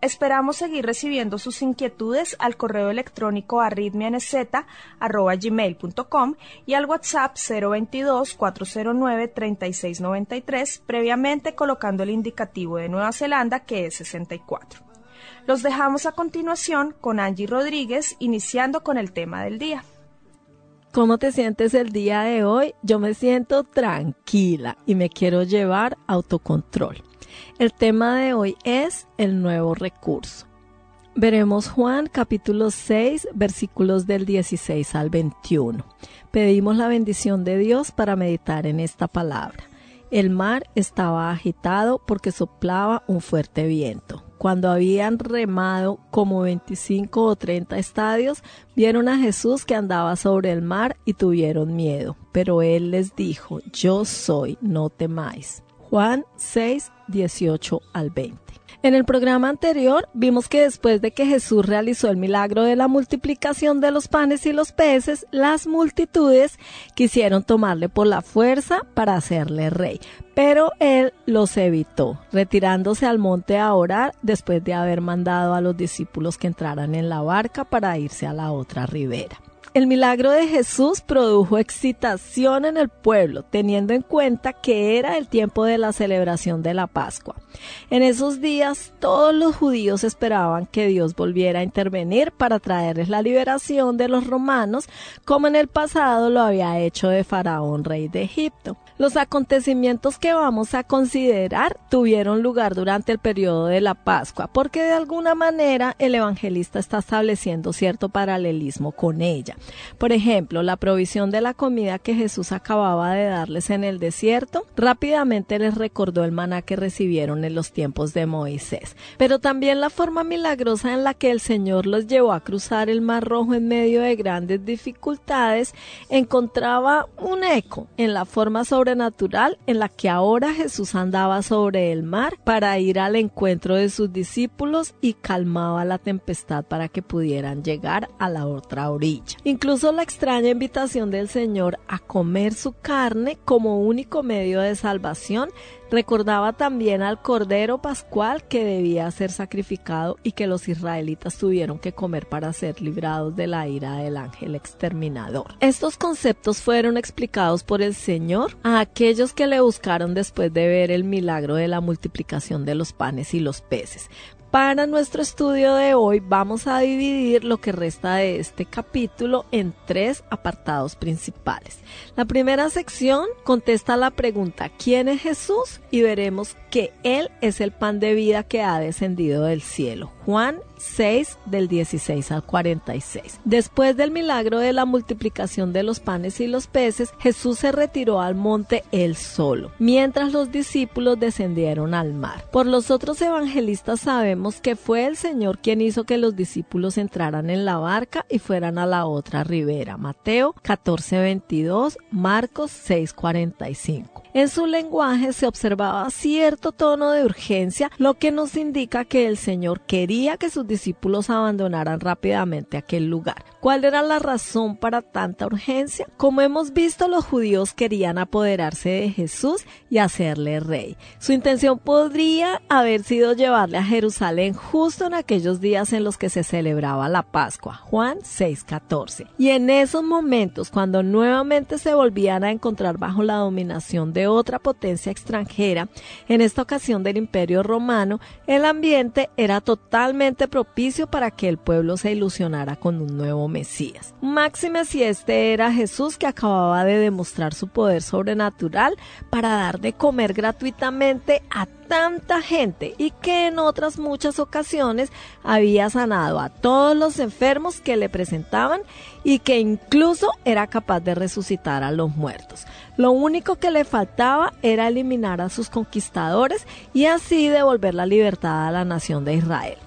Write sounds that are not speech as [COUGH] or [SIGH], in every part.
Esperamos seguir recibiendo sus inquietudes al correo electrónico arritmianz.gmail.com y al WhatsApp 022-409-3693, previamente colocando el indicativo de Nueva Zelanda que es 64. Los dejamos a continuación con Angie Rodríguez, iniciando con el tema del día. ¿Cómo te sientes el día de hoy? Yo me siento tranquila y me quiero llevar autocontrol. El tema de hoy es el nuevo recurso. Veremos Juan capítulo 6 versículos del 16 al 21. Pedimos la bendición de Dios para meditar en esta palabra. El mar estaba agitado porque soplaba un fuerte viento. Cuando habían remado como 25 o 30 estadios, vieron a Jesús que andaba sobre el mar y tuvieron miedo. Pero él les dijo, yo soy, no temáis. Juan 6, 18 al 20. En el programa anterior vimos que después de que Jesús realizó el milagro de la multiplicación de los panes y los peces, las multitudes quisieron tomarle por la fuerza para hacerle rey, pero él los evitó, retirándose al monte a orar después de haber mandado a los discípulos que entraran en la barca para irse a la otra ribera. El milagro de Jesús produjo excitación en el pueblo, teniendo en cuenta que era el tiempo de la celebración de la Pascua. En esos días todos los judíos esperaban que Dios volviera a intervenir para traerles la liberación de los romanos, como en el pasado lo había hecho de Faraón, rey de Egipto. Los acontecimientos que vamos a considerar tuvieron lugar durante el periodo de la Pascua, porque de alguna manera el evangelista está estableciendo cierto paralelismo con ella. Por ejemplo, la provisión de la comida que Jesús acababa de darles en el desierto, rápidamente les recordó el maná que recibieron en los tiempos de Moisés, pero también la forma milagrosa en la que el Señor los llevó a cruzar el Mar Rojo en medio de grandes dificultades encontraba un eco en la forma sobre natural en la que ahora Jesús andaba sobre el mar para ir al encuentro de sus discípulos y calmaba la tempestad para que pudieran llegar a la otra orilla. Incluso la extraña invitación del Señor a comer su carne como único medio de salvación recordaba también al Cordero Pascual que debía ser sacrificado y que los israelitas tuvieron que comer para ser librados de la ira del ángel exterminador. Estos conceptos fueron explicados por el Señor a aquellos que le buscaron después de ver el milagro de la multiplicación de los panes y los peces Para nuestro estudio de hoy vamos a dividir lo que resta de este capítulo en tres apartados principales. La primera sección contesta la pregunta ¿quién es Jesús? y veremos que Él es el pan de vida que ha descendido del cielo. Juan 6 del 16 al 46. Después del milagro de la multiplicación de los panes y los peces, Jesús se retiró al monte él solo, mientras los discípulos descendieron al mar. Por los otros evangelistas sabemos que fue el Señor quien hizo que los discípulos entraran en la barca y fueran a la otra ribera. Mateo 14:22, Marcos 6:45. En su lenguaje se observaba cierto tono de urgencia, lo que nos indica que el Señor quería que sus discípulos abandonaran rápidamente aquel lugar. ¿Cuál era la razón para tanta urgencia? Como hemos visto, los judíos querían apoderarse de Jesús y hacerle rey. Su intención podría haber sido llevarle a Jerusalén justo en aquellos días en los que se celebraba la Pascua, Juan 6:14. Y en esos momentos, cuando nuevamente se volvían a encontrar bajo la dominación de otra potencia extranjera, en esta ocasión del Imperio Romano, el ambiente era totalmente propicio para que el pueblo se ilusionara con un nuevo Mesías. Máxime si este era Jesús que acababa de demostrar su poder sobrenatural para dar de comer gratuitamente a tanta gente y que en otras muchas ocasiones había sanado a todos los enfermos que le presentaban y que incluso era capaz de resucitar a los muertos. Lo único que le faltaba era eliminar a sus conquistadores y así devolver la libertad a la nación de Israel.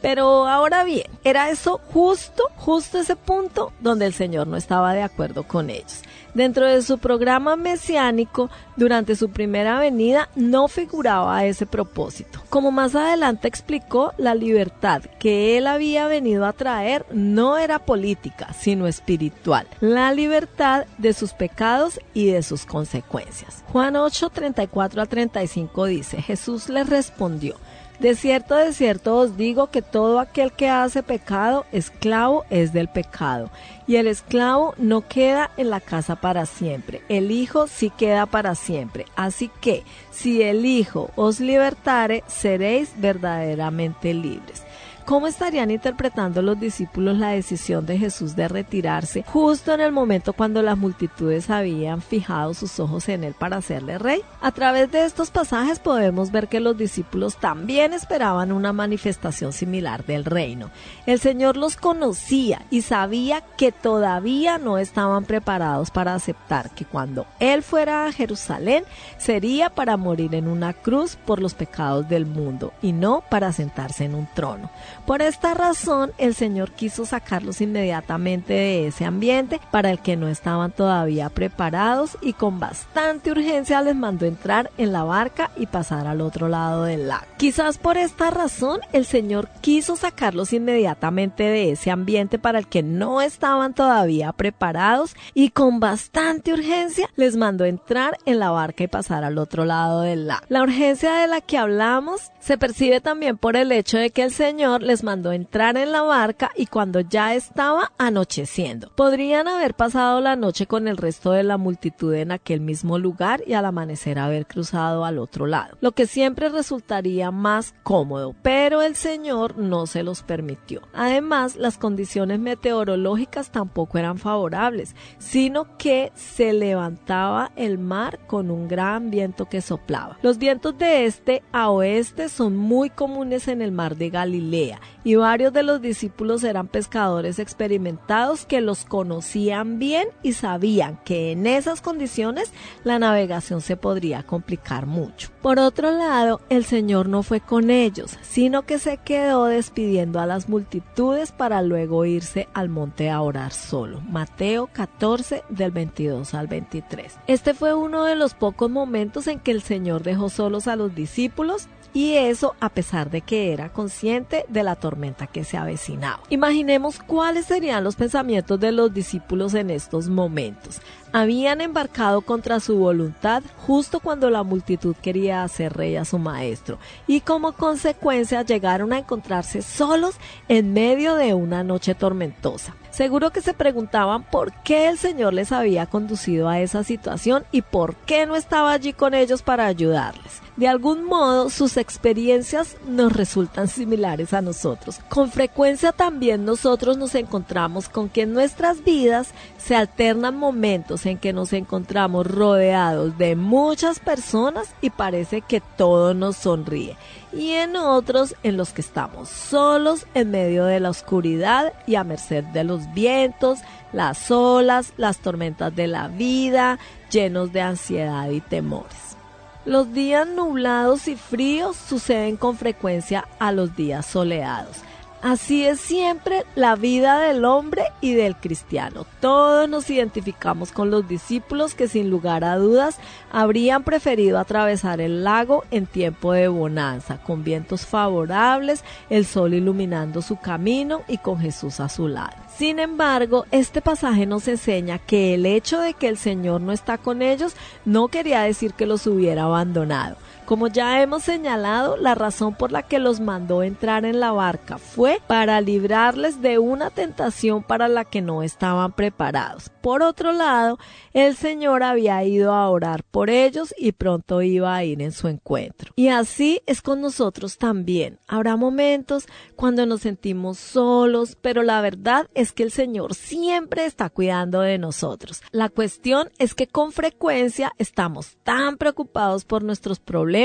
Pero ahora bien, era eso justo, justo ese punto donde el Señor no estaba de acuerdo con ellos. Dentro de su programa mesiánico, durante su primera venida, no figuraba ese propósito. Como más adelante explicó, la libertad que él había venido a traer no era política, sino espiritual. La libertad de sus pecados y de sus consecuencias. Juan 8, 34 a 35 dice, Jesús le respondió, de cierto, de cierto os digo que todo aquel que hace pecado, esclavo es del pecado. Y el esclavo no queda en la casa para siempre, el Hijo sí queda para siempre. Así que, si el Hijo os libertare, seréis verdaderamente libres. ¿Cómo estarían interpretando los discípulos la decisión de Jesús de retirarse justo en el momento cuando las multitudes habían fijado sus ojos en él para hacerle rey? A través de estos pasajes podemos ver que los discípulos también esperaban una manifestación similar del reino. El Señor los conocía y sabía que todavía no estaban preparados para aceptar que cuando Él fuera a Jerusalén sería para morir en una cruz por los pecados del mundo y no para sentarse en un trono. Por esta razón, el Señor quiso sacarlos inmediatamente de ese ambiente para el que no estaban todavía preparados y con bastante urgencia les mandó entrar en la barca y pasar al otro lado del lago. Quizás por esta razón, el Señor quiso sacarlos inmediatamente de ese ambiente para el que no estaban todavía preparados y con bastante urgencia les mandó entrar en la barca y pasar al otro lado del lago. La urgencia de la que hablamos se percibe también por el hecho de que el Señor les mandó entrar en la barca y cuando ya estaba anocheciendo. Podrían haber pasado la noche con el resto de la multitud en aquel mismo lugar y al amanecer haber cruzado al otro lado, lo que siempre resultaría más cómodo, pero el Señor no se los permitió. Además, las condiciones meteorológicas tampoco eran favorables, sino que se levantaba el mar con un gran viento que soplaba. Los vientos de este a oeste son muy comunes en el mar de Galilea y varios de los discípulos eran pescadores experimentados que los conocían bien y sabían que en esas condiciones la navegación se podría complicar mucho. Por otro lado, el Señor no fue con ellos, sino que se quedó despidiendo a las multitudes para luego irse al monte a orar solo. Mateo 14 del 22 al 23. Este fue uno de los pocos momentos en que el Señor dejó solos a los discípulos y eso a pesar de que era consciente de la tormenta que se avecinaba. Imaginemos cuáles serían los pensamientos de los discípulos en estos momentos. Habían embarcado contra su voluntad justo cuando la multitud quería hacer rey a su maestro y como consecuencia llegaron a encontrarse solos en medio de una noche tormentosa. Seguro que se preguntaban por qué el Señor les había conducido a esa situación y por qué no estaba allí con ellos para ayudarles. De algún modo, sus experiencias nos resultan similares a nosotros. Con frecuencia también nosotros nos encontramos con que en nuestras vidas se alternan momentos en que nos encontramos rodeados de muchas personas y parece que todo nos sonríe. Y en otros en los que estamos solos en medio de la oscuridad y a merced de los vientos, las olas, las tormentas de la vida, llenos de ansiedad y temores. Los días nublados y fríos suceden con frecuencia a los días soleados. Así es siempre la vida del hombre y del cristiano. Todos nos identificamos con los discípulos que sin lugar a dudas habrían preferido atravesar el lago en tiempo de bonanza, con vientos favorables, el sol iluminando su camino y con Jesús a su lado. Sin embargo, este pasaje nos enseña que el hecho de que el Señor no está con ellos no quería decir que los hubiera abandonado. Como ya hemos señalado, la razón por la que los mandó entrar en la barca fue para librarles de una tentación para la que no estaban preparados. Por otro lado, el Señor había ido a orar por ellos y pronto iba a ir en su encuentro. Y así es con nosotros también. Habrá momentos cuando nos sentimos solos, pero la verdad es que el Señor siempre está cuidando de nosotros. La cuestión es que con frecuencia estamos tan preocupados por nuestros problemas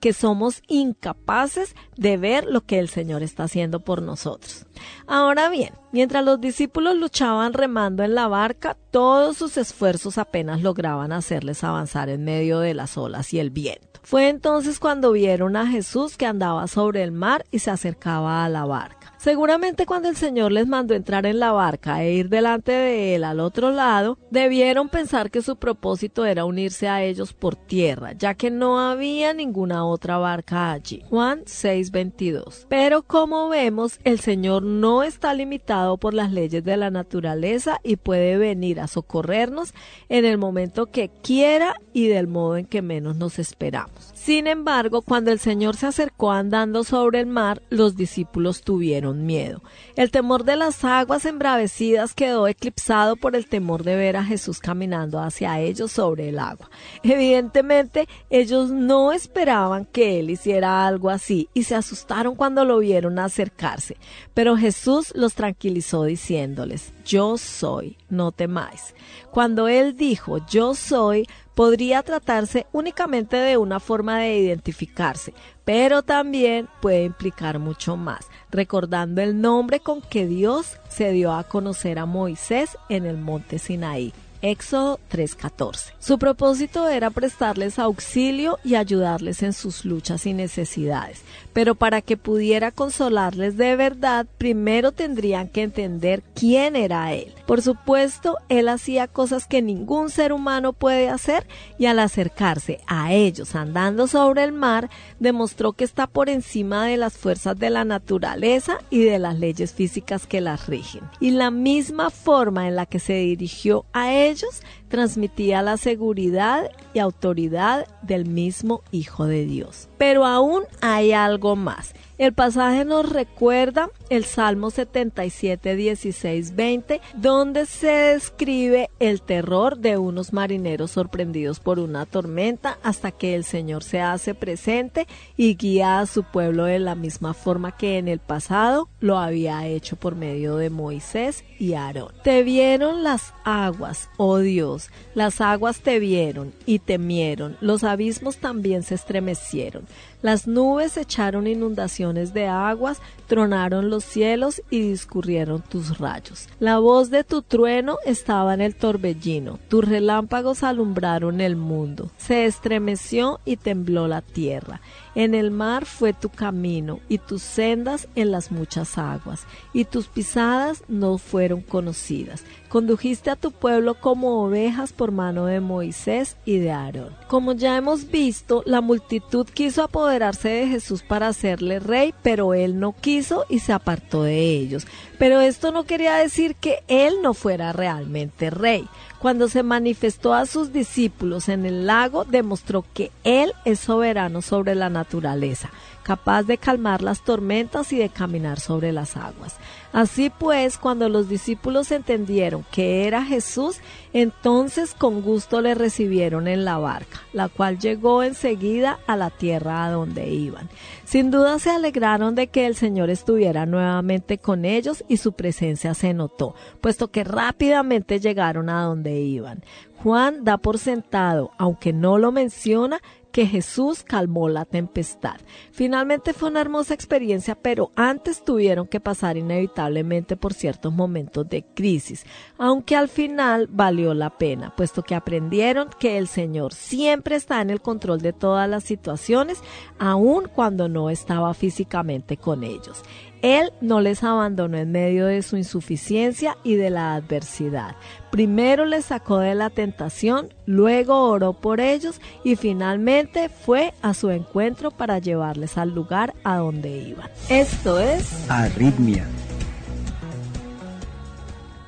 que somos incapaces de ver lo que el Señor está haciendo por nosotros. Ahora bien, mientras los discípulos luchaban remando en la barca, todos sus esfuerzos apenas lograban hacerles avanzar en medio de las olas y el viento. Fue entonces cuando vieron a Jesús que andaba sobre el mar y se acercaba a la barca. Seguramente cuando el Señor les mandó entrar en la barca e ir delante de él al otro lado, debieron pensar que su propósito era unirse a ellos por tierra, ya que no había ninguna otra barca allí. Juan 6:22. Pero como vemos, el Señor no está limitado por las leyes de la naturaleza y puede venir a socorrernos en el momento que quiera y del modo en que menos nos esperamos. Sin embargo, cuando el Señor se acercó andando sobre el mar, los discípulos tuvieron miedo. El temor de las aguas embravecidas quedó eclipsado por el temor de ver a Jesús caminando hacia ellos sobre el agua. Evidentemente, ellos no esperaban que Él hiciera algo así y se asustaron cuando lo vieron acercarse. Pero Jesús los tranquilizó diciéndoles, Yo soy, no temáis. Cuando Él dijo, Yo soy, podría tratarse únicamente de una forma de identificarse, pero también puede implicar mucho más, recordando el nombre con que Dios se dio a conocer a Moisés en el monte Sinaí. Éxodo 3:14. Su propósito era prestarles auxilio y ayudarles en sus luchas y necesidades, pero para que pudiera consolarles de verdad, primero tendrían que entender quién era Él. Por supuesto, Él hacía cosas que ningún ser humano puede hacer y al acercarse a ellos andando sobre el mar, demostró que está por encima de las fuerzas de la naturaleza y de las leyes físicas que las rigen. Y la misma forma en la que se dirigió a ellos ellos transmitía la seguridad y autoridad del mismo Hijo de Dios. Pero aún hay algo más. El pasaje nos recuerda el Salmo 77, 16, 20, donde se describe el terror de unos marineros sorprendidos por una tormenta hasta que el Señor se hace presente y guía a su pueblo de la misma forma que en el pasado lo había hecho por medio de Moisés y Aarón. Te vieron las aguas, oh Dios, las aguas te vieron y temieron, los abismos también se estremecieron. Las nubes echaron inundaciones de aguas, tronaron los cielos y discurrieron tus rayos. La voz de tu trueno estaba en el torbellino, tus relámpagos alumbraron el mundo. Se estremeció y tembló la tierra. En el mar fue tu camino y tus sendas en las muchas aguas, y tus pisadas no fueron conocidas. Condujiste a tu pueblo como ovejas por mano de Moisés y de Aarón. Como ya hemos visto, la multitud quiso apoderarse de Jesús para hacerle rey, pero él no quiso y se apartó de ellos. Pero esto no quería decir que él no fuera realmente rey. Cuando se manifestó a sus discípulos en el lago, demostró que Él es soberano sobre la naturaleza, capaz de calmar las tormentas y de caminar sobre las aguas. Así pues, cuando los discípulos entendieron que era Jesús, entonces con gusto le recibieron en la barca, la cual llegó enseguida a la tierra a donde iban. Sin duda se alegraron de que el Señor estuviera nuevamente con ellos y su presencia se notó, puesto que rápidamente llegaron a donde iban. Juan da por sentado, aunque no lo menciona, que Jesús calmó la tempestad. Finalmente fue una hermosa experiencia, pero antes tuvieron que pasar inevitablemente por ciertos momentos de crisis, aunque al final valió la pena, puesto que aprendieron que el Señor siempre está en el control de todas las situaciones, aun cuando no estaba físicamente con ellos. Él no les abandonó en medio de su insuficiencia y de la adversidad. Primero les sacó de la tentación, luego oró por ellos y finalmente fue a su encuentro para llevarles al lugar a donde iban. Esto es Arritmia.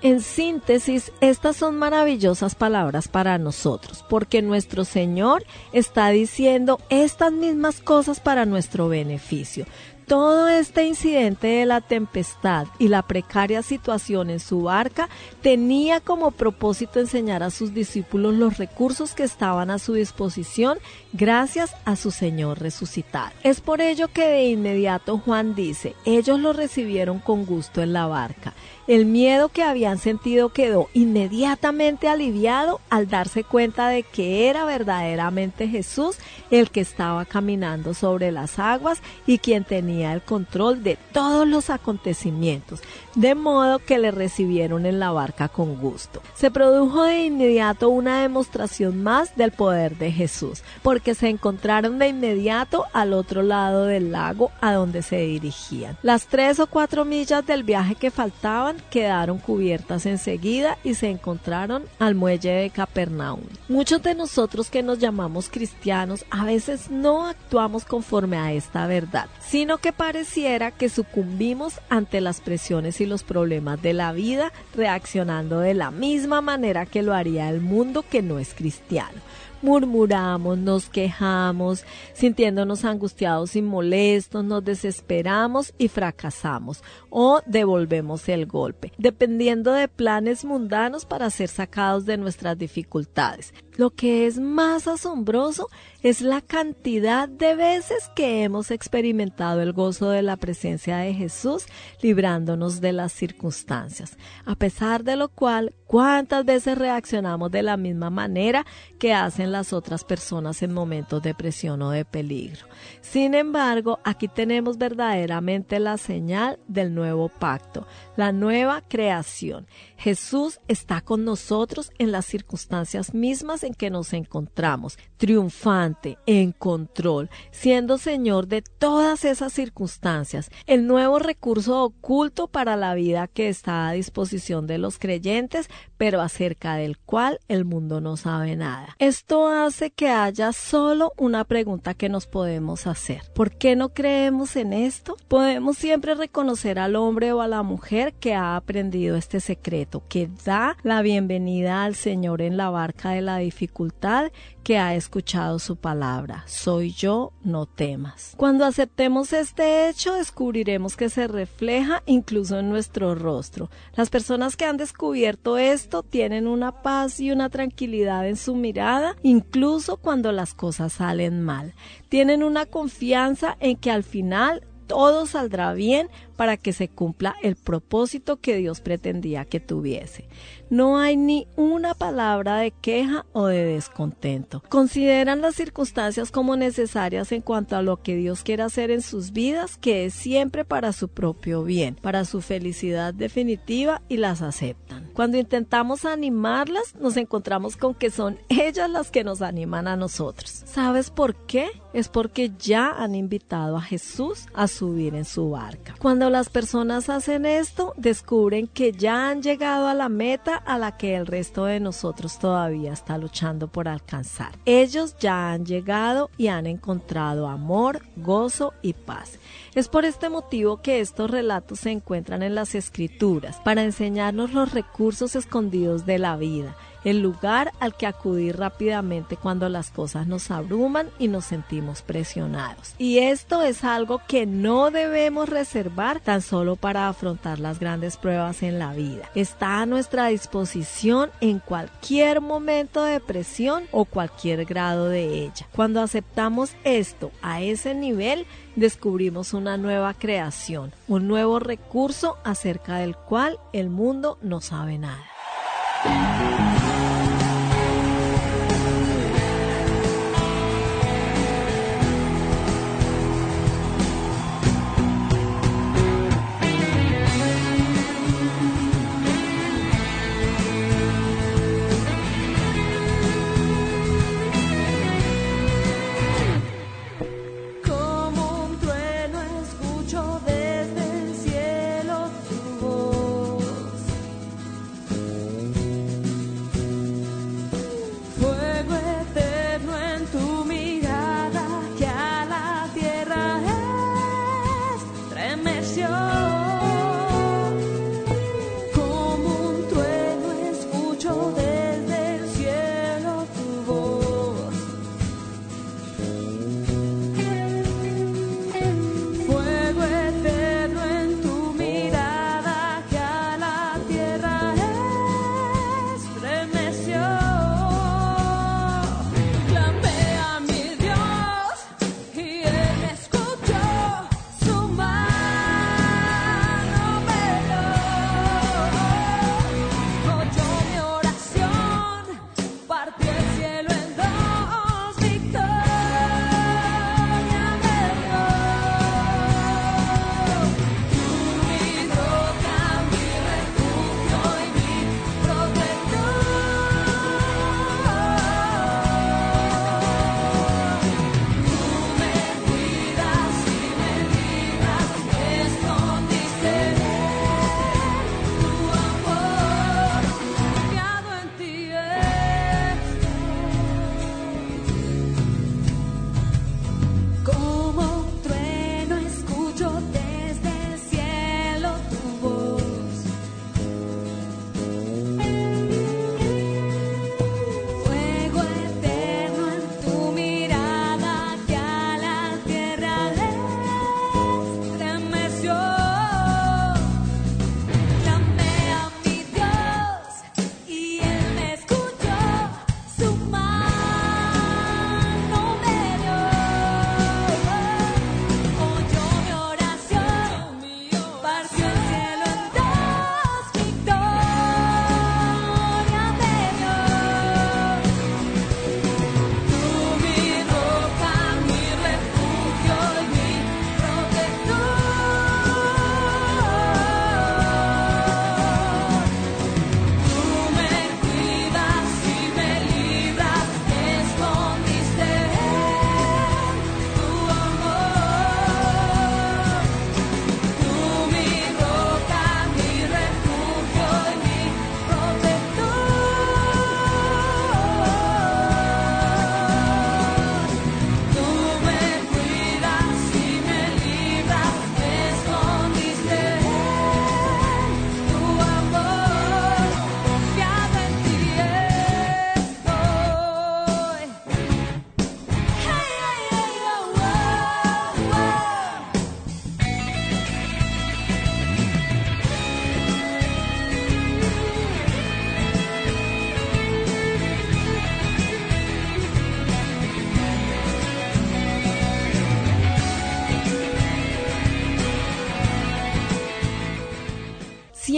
En síntesis, estas son maravillosas palabras para nosotros, porque nuestro Señor está diciendo estas mismas cosas para nuestro beneficio. Todo este incidente de la tempestad y la precaria situación en su barca tenía como propósito enseñar a sus discípulos los recursos que estaban a su disposición gracias a su Señor resucitado. Es por ello que de inmediato Juan dice, ellos lo recibieron con gusto en la barca. El miedo que habían sentido quedó inmediatamente aliviado al darse cuenta de que era verdaderamente Jesús el que estaba caminando sobre las aguas y quien tenía el control de todos los acontecimientos, de modo que le recibieron en la barca con gusto. Se produjo de inmediato una demostración más del poder de Jesús, porque se encontraron de inmediato al otro lado del lago a donde se dirigían. Las tres o cuatro millas del viaje que faltaban quedaron cubiertas enseguida y se encontraron al muelle de Capernaum. Muchos de nosotros que nos llamamos cristianos a veces no actuamos conforme a esta verdad, sino que pareciera que sucumbimos ante las presiones y los problemas de la vida, reaccionando de la misma manera que lo haría el mundo que no es cristiano murmuramos, nos quejamos, sintiéndonos angustiados y molestos, nos desesperamos y fracasamos o devolvemos el golpe, dependiendo de planes mundanos para ser sacados de nuestras dificultades. Lo que es más asombroso es la cantidad de veces que hemos experimentado el gozo de la presencia de Jesús librándonos de las circunstancias, a pesar de lo cual cuántas veces reaccionamos de la misma manera que hacen las otras personas en momentos de presión o de peligro. Sin embargo, aquí tenemos verdaderamente la señal del nuevo pacto, la nueva creación. Jesús está con nosotros en las circunstancias mismas en que nos encontramos, triunfante, en control, siendo Señor de todas esas circunstancias, el nuevo recurso oculto para la vida que está a disposición de los creyentes, pero acerca del cual el mundo no sabe nada. Esto hace que haya solo una pregunta que nos podemos hacer. ¿Por qué no creemos en esto? Podemos siempre reconocer al hombre o a la mujer que ha aprendido este secreto que da la bienvenida al Señor en la barca de la dificultad, que ha escuchado su palabra. Soy yo, no temas. Cuando aceptemos este hecho, descubriremos que se refleja incluso en nuestro rostro. Las personas que han descubierto esto tienen una paz y una tranquilidad en su mirada, incluso cuando las cosas salen mal. Tienen una confianza en que al final todo saldrá bien para que se cumpla el propósito que Dios pretendía que tuviese. No hay ni una palabra de queja o de descontento. Consideran las circunstancias como necesarias en cuanto a lo que Dios quiere hacer en sus vidas, que es siempre para su propio bien, para su felicidad definitiva y las aceptan. Cuando intentamos animarlas, nos encontramos con que son ellas las que nos animan a nosotros. ¿Sabes por qué? Es porque ya han invitado a Jesús a subir en su barca. Cuando las personas hacen esto, descubren que ya han llegado a la meta a la que el resto de nosotros todavía está luchando por alcanzar. Ellos ya han llegado y han encontrado amor, gozo y paz. Es por este motivo que estos relatos se encuentran en las escrituras, para enseñarnos los recursos escondidos de la vida el lugar al que acudir rápidamente cuando las cosas nos abruman y nos sentimos presionados. Y esto es algo que no debemos reservar tan solo para afrontar las grandes pruebas en la vida. Está a nuestra disposición en cualquier momento de presión o cualquier grado de ella. Cuando aceptamos esto a ese nivel, descubrimos una nueva creación, un nuevo recurso acerca del cual el mundo no sabe nada.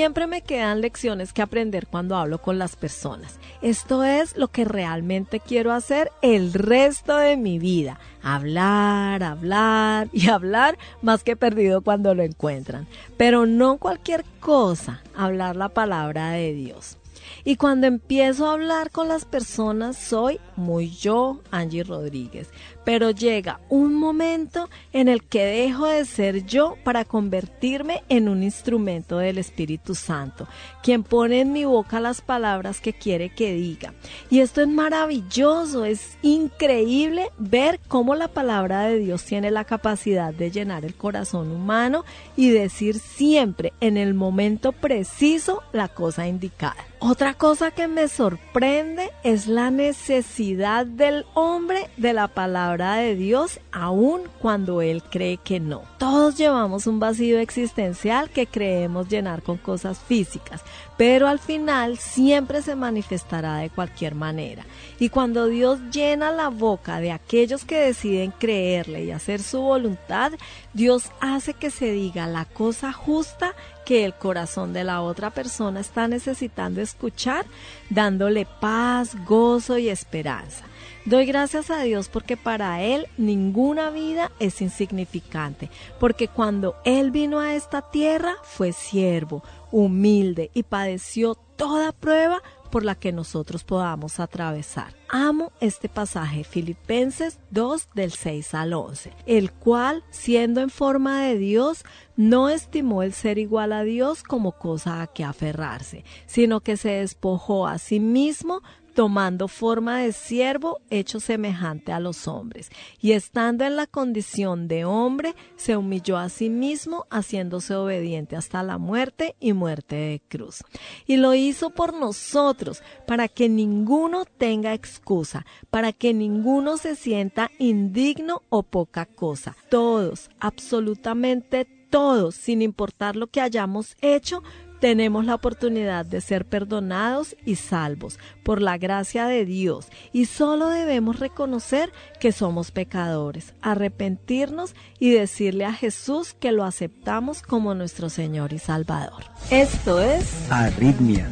Siempre me quedan lecciones que aprender cuando hablo con las personas. Esto es lo que realmente quiero hacer el resto de mi vida. Hablar, hablar y hablar más que perdido cuando lo encuentran. Pero no cualquier cosa, hablar la palabra de Dios. Y cuando empiezo a hablar con las personas soy muy yo, Angie Rodríguez. Pero llega un momento en el que dejo de ser yo para convertirme en un instrumento del Espíritu Santo, quien pone en mi boca las palabras que quiere que diga. Y esto es maravilloso, es increíble ver cómo la palabra de Dios tiene la capacidad de llenar el corazón humano y decir siempre en el momento preciso la cosa indicada. Otra cosa que me sorprende es la necesidad del hombre de la palabra de Dios aun cuando él cree que no. Todos llevamos un vacío existencial que creemos llenar con cosas físicas, pero al final siempre se manifestará de cualquier manera. Y cuando Dios llena la boca de aquellos que deciden creerle y hacer su voluntad, Dios hace que se diga la cosa justa que el corazón de la otra persona está necesitando escuchar, dándole paz, gozo y esperanza. Doy gracias a Dios porque para Él ninguna vida es insignificante, porque cuando Él vino a esta tierra fue siervo, humilde y padeció toda prueba por la que nosotros podamos atravesar. Amo este pasaje, Filipenses 2 del 6 al 11, el cual, siendo en forma de Dios, no estimó el ser igual a Dios como cosa a que aferrarse, sino que se despojó a sí mismo, tomando forma de siervo hecho semejante a los hombres, y estando en la condición de hombre, se humilló a sí mismo, haciéndose obediente hasta la muerte y muerte de cruz. Y lo hizo por nosotros, para que ninguno tenga excusa, para que ninguno se sienta indigno o poca cosa. Todos, absolutamente todos, sin importar lo que hayamos hecho, tenemos la oportunidad de ser perdonados y salvos por la gracia de Dios y solo debemos reconocer que somos pecadores, arrepentirnos y decirle a Jesús que lo aceptamos como nuestro Señor y Salvador. Esto es Arritmia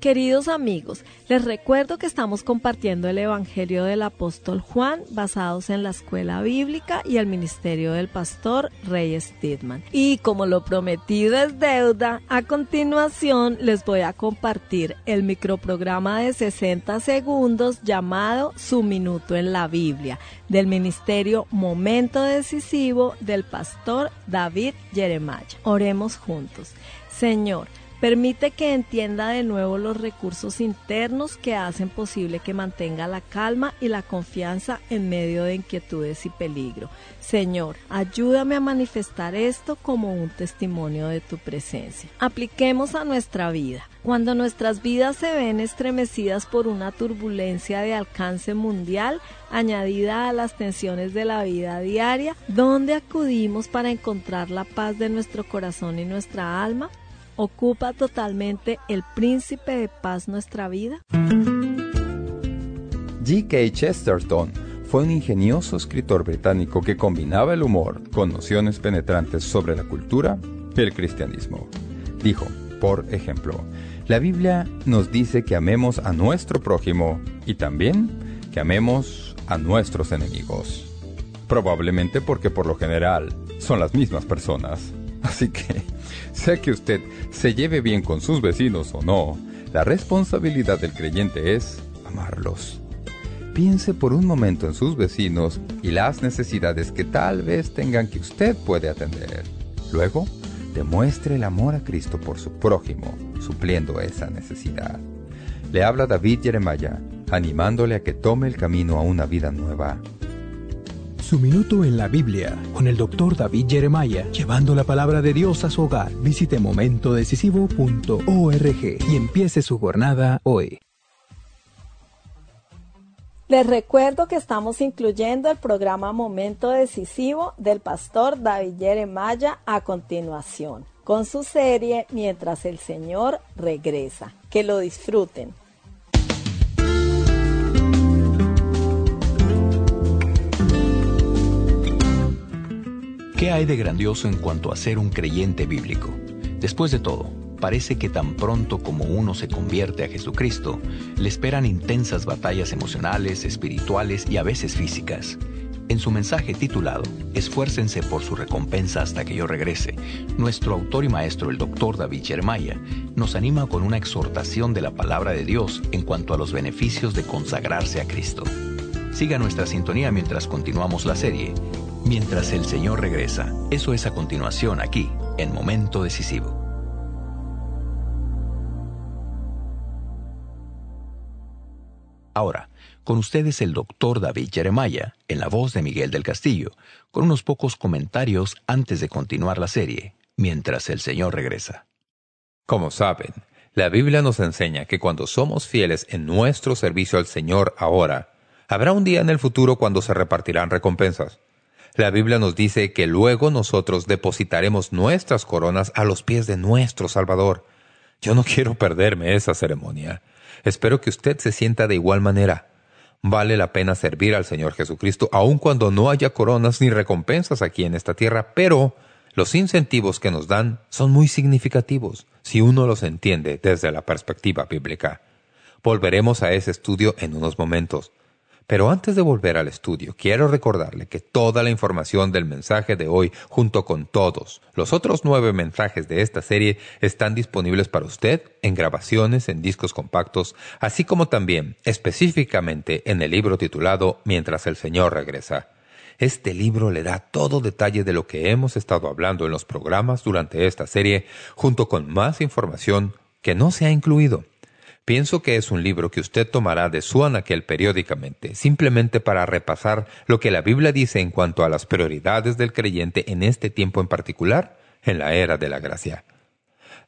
Queridos amigos, les recuerdo que estamos compartiendo el Evangelio del apóstol Juan basados en la escuela bíblica y el ministerio del pastor Rey Stidman. Y como lo prometido es deuda, a continuación les voy a compartir el microprograma de 60 segundos llamado Su Minuto en la Biblia del ministerio Momento Decisivo del pastor David Jeremiah. Oremos juntos. Señor, Permite que entienda de nuevo los recursos internos que hacen posible que mantenga la calma y la confianza en medio de inquietudes y peligro. Señor, ayúdame a manifestar esto como un testimonio de tu presencia. Apliquemos a nuestra vida. Cuando nuestras vidas se ven estremecidas por una turbulencia de alcance mundial, añadida a las tensiones de la vida diaria, ¿dónde acudimos para encontrar la paz de nuestro corazón y nuestra alma? Ocupa totalmente el príncipe de paz nuestra vida? G.K. Chesterton fue un ingenioso escritor británico que combinaba el humor con nociones penetrantes sobre la cultura y el cristianismo. Dijo, por ejemplo, la Biblia nos dice que amemos a nuestro prójimo y también que amemos a nuestros enemigos. Probablemente porque por lo general son las mismas personas. [LAUGHS] Así que, sea que usted se lleve bien con sus vecinos o no, la responsabilidad del creyente es amarlos. Piense por un momento en sus vecinos y las necesidades que tal vez tengan que usted puede atender. Luego, demuestre el amor a Cristo por su prójimo, supliendo esa necesidad. Le habla David Jeremiah, animándole a que tome el camino a una vida nueva su minuto en la Biblia con el doctor David Jeremiah, llevando la palabra de Dios a su hogar. Visite momentodecisivo.org y empiece su jornada hoy. Les recuerdo que estamos incluyendo el programa Momento Decisivo del pastor David Jeremiah a continuación, con su serie Mientras el Señor regresa. Que lo disfruten. ¿Qué hay de grandioso en cuanto a ser un creyente bíblico? Después de todo, parece que tan pronto como uno se convierte a Jesucristo, le esperan intensas batallas emocionales, espirituales y a veces físicas. En su mensaje titulado Esfuércense por su recompensa hasta que yo regrese, nuestro autor y maestro, el doctor David Jeremiah, nos anima con una exhortación de la palabra de Dios en cuanto a los beneficios de consagrarse a Cristo. Siga nuestra sintonía mientras continuamos la serie. Mientras el Señor regresa. Eso es a continuación aquí, en Momento Decisivo. Ahora, con ustedes el doctor David Jeremiah, en la voz de Miguel del Castillo, con unos pocos comentarios antes de continuar la serie, mientras el Señor regresa. Como saben, la Biblia nos enseña que cuando somos fieles en nuestro servicio al Señor ahora, habrá un día en el futuro cuando se repartirán recompensas. La Biblia nos dice que luego nosotros depositaremos nuestras coronas a los pies de nuestro Salvador. Yo no [LAUGHS] quiero perderme esa ceremonia. Espero que usted se sienta de igual manera. Vale la pena servir al Señor Jesucristo aun cuando no haya coronas ni recompensas aquí en esta tierra, pero los incentivos que nos dan son muy significativos si uno los entiende desde la perspectiva bíblica. Volveremos a ese estudio en unos momentos. Pero antes de volver al estudio, quiero recordarle que toda la información del mensaje de hoy, junto con todos los otros nueve mensajes de esta serie, están disponibles para usted en grabaciones, en discos compactos, así como también específicamente en el libro titulado Mientras el Señor regresa. Este libro le da todo detalle de lo que hemos estado hablando en los programas durante esta serie, junto con más información que no se ha incluido. Pienso que es un libro que usted tomará de su anaquel periódicamente, simplemente para repasar lo que la Biblia dice en cuanto a las prioridades del creyente en este tiempo en particular, en la era de la gracia.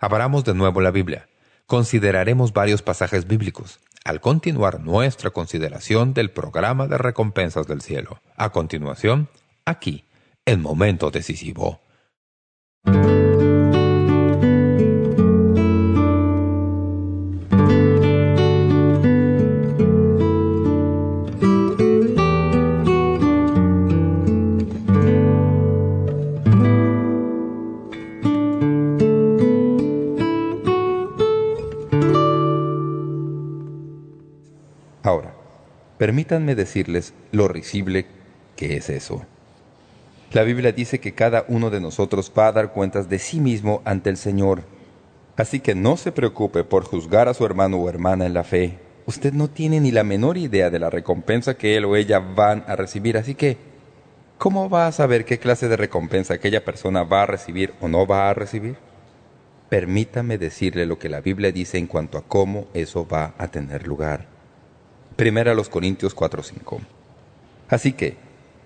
Abramos de nuevo la Biblia. Consideraremos varios pasajes bíblicos al continuar nuestra consideración del programa de recompensas del cielo. A continuación, aquí, el momento decisivo. Permítanme decirles lo risible que es eso. La Biblia dice que cada uno de nosotros va a dar cuentas de sí mismo ante el Señor. Así que no se preocupe por juzgar a su hermano o hermana en la fe. Usted no tiene ni la menor idea de la recompensa que él o ella van a recibir, así que ¿cómo va a saber qué clase de recompensa aquella persona va a recibir o no va a recibir? Permítame decirle lo que la Biblia dice en cuanto a cómo eso va a tener lugar. Primera los Corintios 4:5. Así que,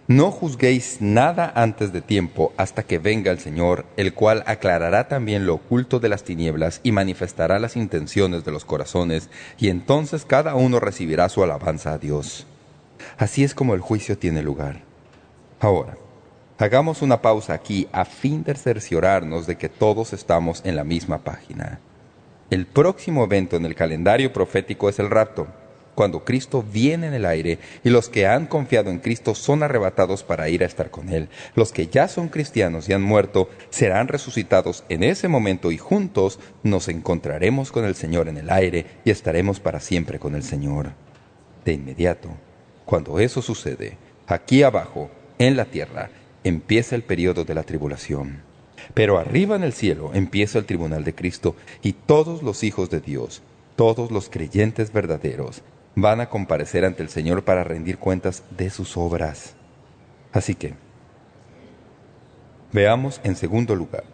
no juzguéis nada antes de tiempo hasta que venga el Señor, el cual aclarará también lo oculto de las tinieblas y manifestará las intenciones de los corazones, y entonces cada uno recibirá su alabanza a Dios. Así es como el juicio tiene lugar. Ahora, hagamos una pausa aquí a fin de cerciorarnos de que todos estamos en la misma página. El próximo evento en el calendario profético es el rapto cuando Cristo viene en el aire y los que han confiado en Cristo son arrebatados para ir a estar con Él. Los que ya son cristianos y han muerto serán resucitados en ese momento y juntos nos encontraremos con el Señor en el aire y estaremos para siempre con el Señor. De inmediato, cuando eso sucede, aquí abajo, en la tierra, empieza el periodo de la tribulación. Pero arriba en el cielo empieza el tribunal de Cristo y todos los hijos de Dios, todos los creyentes verdaderos, van a comparecer ante el Señor para rendir cuentas de sus obras. Así que, veamos en segundo lugar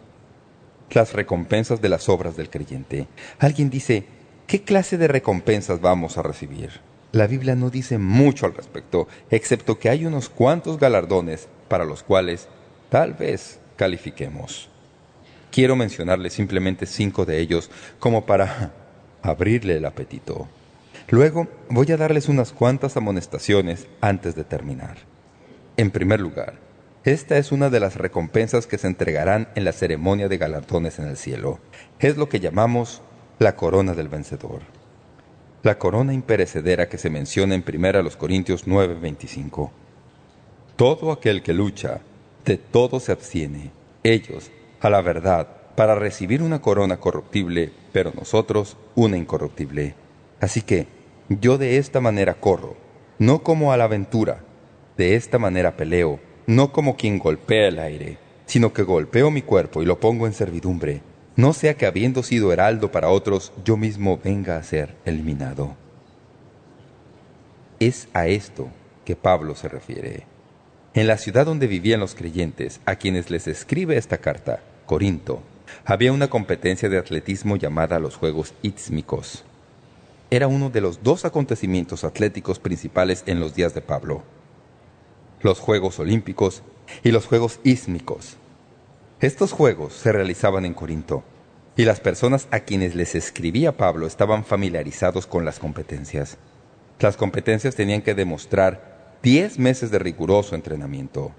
las recompensas de las obras del creyente. Alguien dice, ¿qué clase de recompensas vamos a recibir? La Biblia no dice mucho al respecto, excepto que hay unos cuantos galardones para los cuales tal vez califiquemos. Quiero mencionarle simplemente cinco de ellos como para [LAUGHS] abrirle el apetito. Luego voy a darles unas cuantas amonestaciones antes de terminar. En primer lugar, esta es una de las recompensas que se entregarán en la ceremonia de galardones en el cielo. Es lo que llamamos la corona del vencedor. La corona imperecedera que se menciona en 1 Corintios 9:25. Todo aquel que lucha, de todo se abstiene. Ellos, a la verdad, para recibir una corona corruptible, pero nosotros una incorruptible. Así que yo de esta manera corro, no como a la aventura, de esta manera peleo, no como quien golpea el aire, sino que golpeo mi cuerpo y lo pongo en servidumbre, no sea que habiendo sido heraldo para otros, yo mismo venga a ser eliminado. Es a esto que Pablo se refiere. En la ciudad donde vivían los creyentes, a quienes les escribe esta carta, Corinto, había una competencia de atletismo llamada los Juegos Ítsmicos. Era uno de los dos acontecimientos atléticos principales en los días de Pablo. Los Juegos Olímpicos y los Juegos Ísmicos. Estos juegos se realizaban en Corinto, y las personas a quienes les escribía Pablo estaban familiarizados con las competencias. Las competencias tenían que demostrar diez meses de riguroso entrenamiento.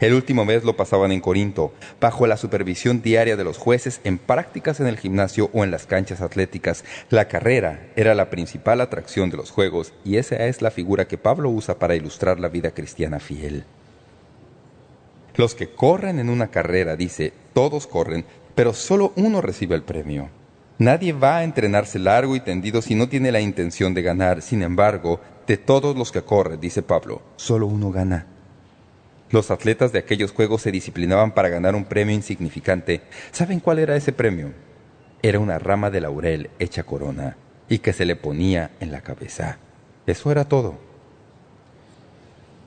El último mes lo pasaban en Corinto, bajo la supervisión diaria de los jueces en prácticas en el gimnasio o en las canchas atléticas. La carrera era la principal atracción de los Juegos y esa es la figura que Pablo usa para ilustrar la vida cristiana fiel. Los que corren en una carrera, dice, todos corren, pero solo uno recibe el premio. Nadie va a entrenarse largo y tendido si no tiene la intención de ganar. Sin embargo, de todos los que corren, dice Pablo, solo uno gana. Los atletas de aquellos juegos se disciplinaban para ganar un premio insignificante. ¿Saben cuál era ese premio? Era una rama de laurel hecha corona y que se le ponía en la cabeza. Eso era todo.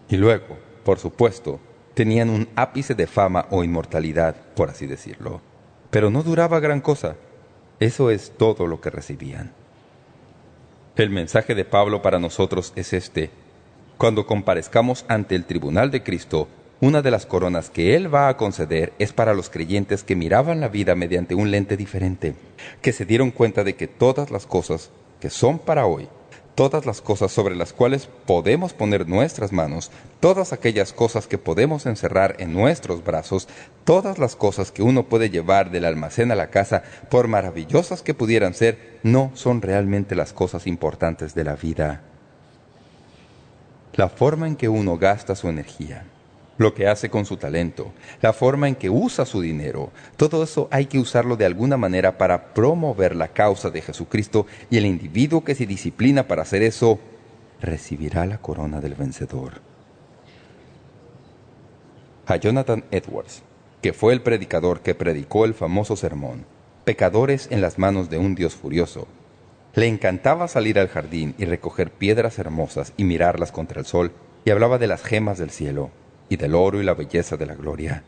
Y luego, por supuesto, tenían un ápice de fama o inmortalidad, por así decirlo. Pero no duraba gran cosa. Eso es todo lo que recibían. El mensaje de Pablo para nosotros es este. Cuando comparezcamos ante el tribunal de Cristo, una de las coronas que Él va a conceder es para los creyentes que miraban la vida mediante un lente diferente, que se dieron cuenta de que todas las cosas que son para hoy todas las cosas sobre las cuales podemos poner nuestras manos, todas aquellas cosas que podemos encerrar en nuestros brazos, todas las cosas que uno puede llevar del almacén a la casa, por maravillosas que pudieran ser, no son realmente las cosas importantes de la vida. La forma en que uno gasta su energía, lo que hace con su talento, la forma en que usa su dinero. Todo eso hay que usarlo de alguna manera para promover la causa de Jesucristo y el individuo que se disciplina para hacer eso recibirá la corona del vencedor. A Jonathan Edwards, que fue el predicador que predicó el famoso sermón, Pecadores en las manos de un Dios furioso, le encantaba salir al jardín y recoger piedras hermosas y mirarlas contra el sol, y hablaba de las gemas del cielo, y del oro y la belleza de la gloria.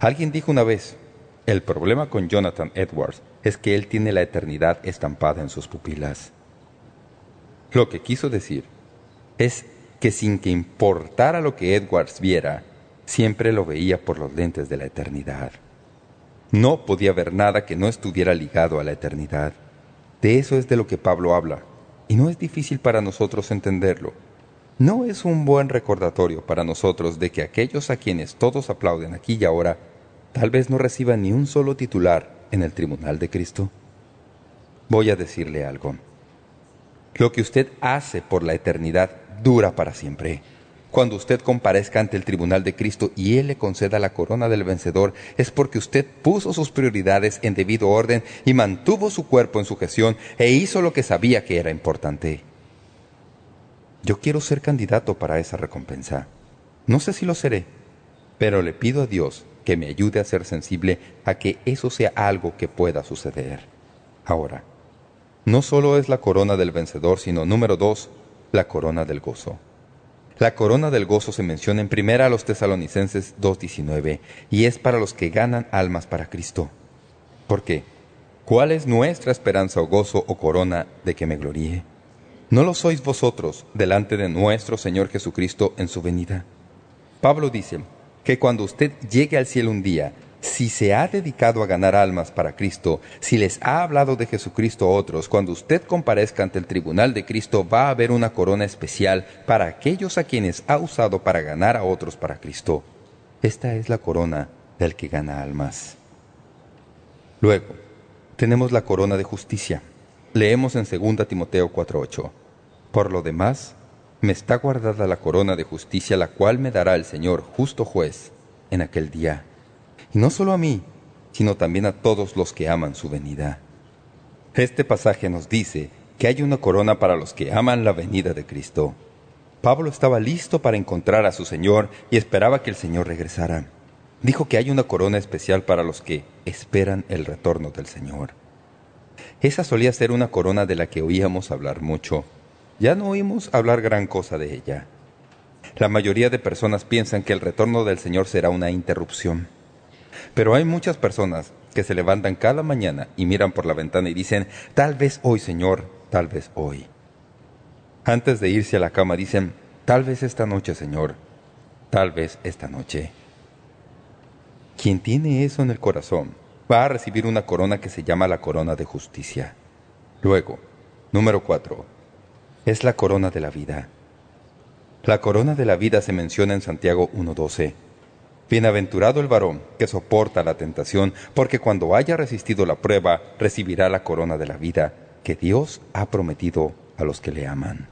Alguien dijo una vez, el problema con Jonathan Edwards es que él tiene la eternidad estampada en sus pupilas. Lo que quiso decir es que sin que importara lo que Edwards viera, siempre lo veía por los lentes de la eternidad. No podía ver nada que no estuviera ligado a la eternidad. De eso es de lo que Pablo habla, y no es difícil para nosotros entenderlo. ¿No es un buen recordatorio para nosotros de que aquellos a quienes todos aplauden aquí y ahora tal vez no reciban ni un solo titular en el tribunal de Cristo? Voy a decirle algo. Lo que usted hace por la eternidad dura para siempre. Cuando usted comparezca ante el tribunal de Cristo y Él le conceda la corona del vencedor, es porque usted puso sus prioridades en debido orden y mantuvo su cuerpo en sujeción e hizo lo que sabía que era importante. Yo quiero ser candidato para esa recompensa. No sé si lo seré, pero le pido a Dios que me ayude a ser sensible a que eso sea algo que pueda suceder. Ahora, no solo es la corona del vencedor, sino número dos, la corona del gozo. La corona del gozo se menciona en primera a los tesalonicenses 2.19 y es para los que ganan almas para Cristo. ¿Por qué? ¿Cuál es nuestra esperanza o gozo o corona de que me gloríe? ¿No lo sois vosotros delante de nuestro Señor Jesucristo en su venida? Pablo dice que cuando usted llegue al cielo un día, si se ha dedicado a ganar almas para Cristo, si les ha hablado de Jesucristo a otros, cuando usted comparezca ante el tribunal de Cristo va a haber una corona especial para aquellos a quienes ha usado para ganar a otros para Cristo. Esta es la corona del que gana almas. Luego, tenemos la corona de justicia. Leemos en 2 Timoteo 4.8. Por lo demás, me está guardada la corona de justicia, la cual me dará el Señor, justo juez, en aquel día. Y no solo a mí, sino también a todos los que aman su venida. Este pasaje nos dice que hay una corona para los que aman la venida de Cristo. Pablo estaba listo para encontrar a su Señor y esperaba que el Señor regresara. Dijo que hay una corona especial para los que esperan el retorno del Señor. Esa solía ser una corona de la que oíamos hablar mucho, ya no oímos hablar gran cosa de ella. La mayoría de personas piensan que el retorno del Señor será una interrupción. Pero hay muchas personas que se levantan cada mañana y miran por la ventana y dicen, tal vez hoy, Señor, tal vez hoy. Antes de irse a la cama dicen, tal vez esta noche, Señor, tal vez esta noche. Quien tiene eso en el corazón va a recibir una corona que se llama la corona de justicia. Luego, número cuatro, es la corona de la vida. La corona de la vida se menciona en Santiago 1.12. Bienaventurado el varón que soporta la tentación, porque cuando haya resistido la prueba, recibirá la corona de la vida que Dios ha prometido a los que le aman.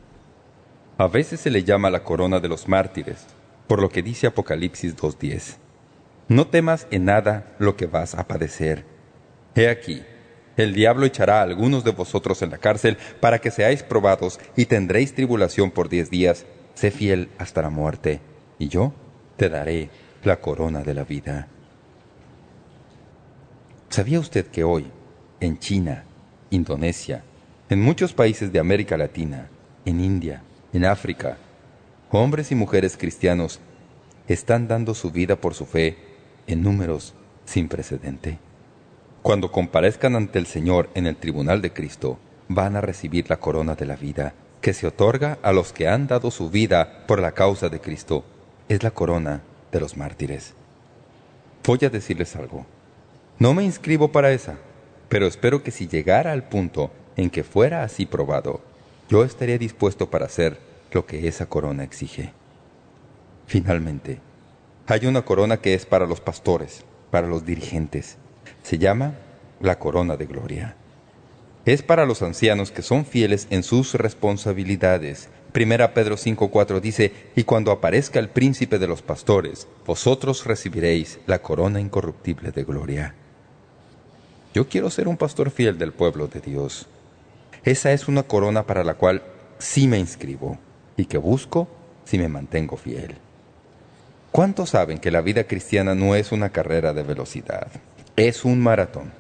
A veces se le llama la corona de los mártires, por lo que dice Apocalipsis 2.10. No temas en nada lo que vas a padecer. He aquí, el diablo echará a algunos de vosotros en la cárcel para que seáis probados y tendréis tribulación por diez días. Sé fiel hasta la muerte, y yo te daré la corona de la vida. ¿Sabía usted que hoy, en China, Indonesia, en muchos países de América Latina, en India, en África, hombres y mujeres cristianos están dando su vida por su fe en números sin precedente? Cuando comparezcan ante el Señor en el tribunal de Cristo, van a recibir la corona de la vida que se otorga a los que han dado su vida por la causa de Cristo. Es la corona de los mártires. Voy a decirles algo. No me inscribo para esa, pero espero que si llegara al punto en que fuera así probado, yo estaría dispuesto para hacer lo que esa corona exige. Finalmente, hay una corona que es para los pastores, para los dirigentes. Se llama la corona de gloria es para los ancianos que son fieles en sus responsabilidades. Primera Pedro 5.4 dice, Y cuando aparezca el príncipe de los pastores, vosotros recibiréis la corona incorruptible de gloria. Yo quiero ser un pastor fiel del pueblo de Dios. Esa es una corona para la cual sí me inscribo y que busco si me mantengo fiel. ¿Cuántos saben que la vida cristiana no es una carrera de velocidad? Es un maratón.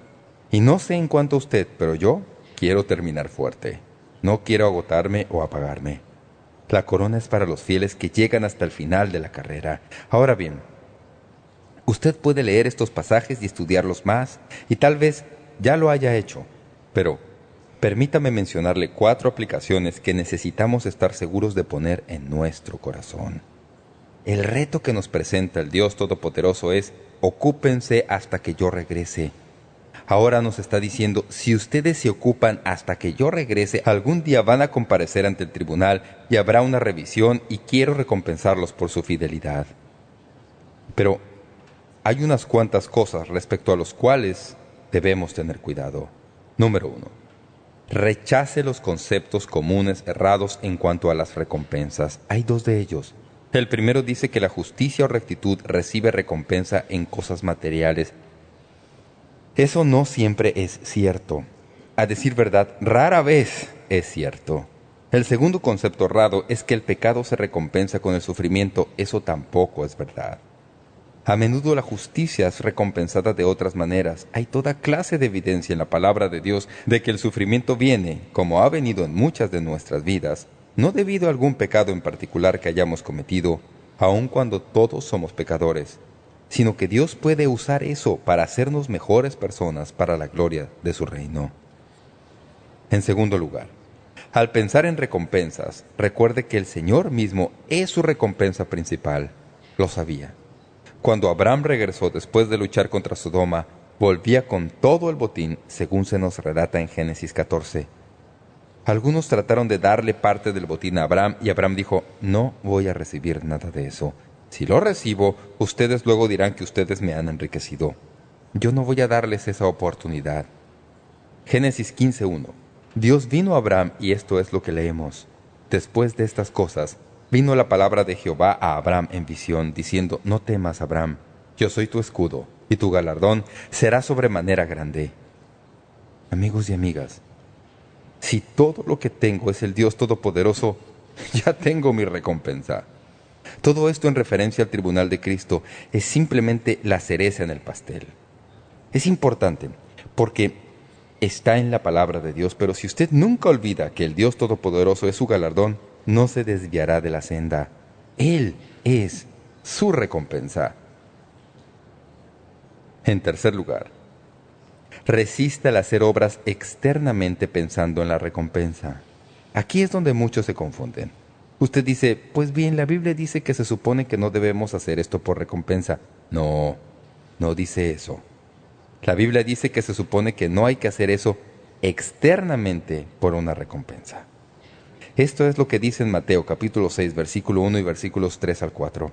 Y no sé en cuanto a usted, pero yo Quiero terminar fuerte. No quiero agotarme o apagarme. La corona es para los fieles que llegan hasta el final de la carrera. Ahora bien, usted puede leer estos pasajes y estudiarlos más, y tal vez ya lo haya hecho, pero permítame mencionarle cuatro aplicaciones que necesitamos estar seguros de poner en nuestro corazón. El reto que nos presenta el Dios Todopoderoso es, ocúpense hasta que yo regrese ahora nos está diciendo, si ustedes se ocupan hasta que yo regrese, algún día van a comparecer ante el tribunal y habrá una revisión y quiero recompensarlos por su fidelidad. Pero hay unas cuantas cosas respecto a los cuales debemos tener cuidado. Número uno. Rechace los conceptos comunes errados en cuanto a las recompensas. Hay dos de ellos. El primero dice que la justicia o rectitud recibe recompensa en cosas materiales eso no siempre es cierto. A decir verdad, rara vez es cierto. El segundo concepto errado es que el pecado se recompensa con el sufrimiento. Eso tampoco es verdad. A menudo la justicia es recompensada de otras maneras. Hay toda clase de evidencia en la palabra de Dios de que el sufrimiento viene, como ha venido en muchas de nuestras vidas, no debido a algún pecado en particular que hayamos cometido, aun cuando todos somos pecadores, sino que Dios puede usar eso para hacernos mejores personas para la gloria de su reino. En segundo lugar, al pensar en recompensas, recuerde que el Señor mismo es su recompensa principal. Lo sabía. Cuando Abraham regresó después de luchar contra Sodoma, volvía con todo el botín, según se nos relata en Génesis 14. Algunos trataron de darle parte del botín a Abraham y Abraham dijo, no voy a recibir nada de eso. Si lo recibo, ustedes luego dirán que ustedes me han enriquecido. Yo no voy a darles esa oportunidad. Génesis 15.1 Dios vino a Abraham y esto es lo que leemos. Después de estas cosas, vino la palabra de Jehová a Abraham en visión, diciendo, No temas, Abraham, yo soy tu escudo, y tu galardón será sobremanera grande. Amigos y amigas, si todo lo que tengo es el Dios Todopoderoso, [LAUGHS] ya tengo mi recompensa. Todo esto en referencia al tribunal de Cristo es simplemente la cereza en el pastel. Es importante porque está en la palabra de Dios, pero si usted nunca olvida que el Dios Todopoderoso es su galardón, no se desviará de la senda. Él es su recompensa. En tercer lugar, resiste al hacer obras externamente pensando en la recompensa. Aquí es donde muchos se confunden. Usted dice, pues bien, la Biblia dice que se supone que no debemos hacer esto por recompensa. No, no dice eso. La Biblia dice que se supone que no hay que hacer eso externamente por una recompensa. Esto es lo que dice en Mateo capítulo 6, versículo 1 y versículos 3 al 4.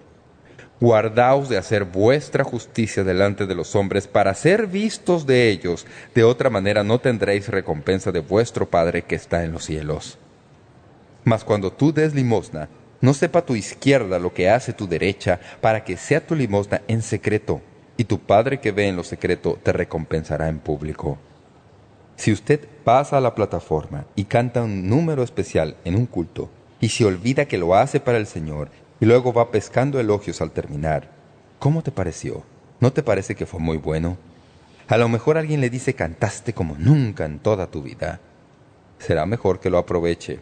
Guardaos de hacer vuestra justicia delante de los hombres para ser vistos de ellos. De otra manera no tendréis recompensa de vuestro Padre que está en los cielos. Mas cuando tú des limosna, no sepa tu izquierda lo que hace tu derecha, para que sea tu limosna en secreto, y tu Padre que ve en lo secreto te recompensará en público. Si usted pasa a la plataforma y canta un número especial en un culto, y se olvida que lo hace para el Señor, y luego va pescando elogios al terminar, ¿cómo te pareció? ¿No te parece que fue muy bueno? A lo mejor alguien le dice cantaste como nunca en toda tu vida. Será mejor que lo aproveche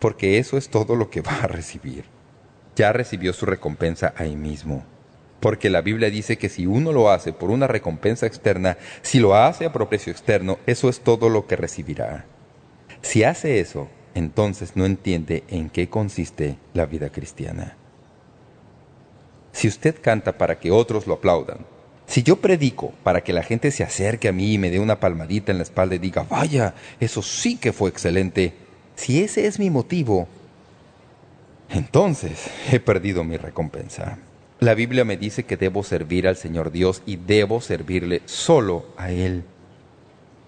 porque eso es todo lo que va a recibir. Ya recibió su recompensa ahí mismo. Porque la Biblia dice que si uno lo hace por una recompensa externa, si lo hace a precio externo, eso es todo lo que recibirá. Si hace eso, entonces no entiende en qué consiste la vida cristiana. Si usted canta para que otros lo aplaudan, si yo predico para que la gente se acerque a mí y me dé una palmadita en la espalda y diga, vaya, eso sí que fue excelente, si ese es mi motivo, entonces he perdido mi recompensa. La Biblia me dice que debo servir al Señor Dios y debo servirle solo a Él.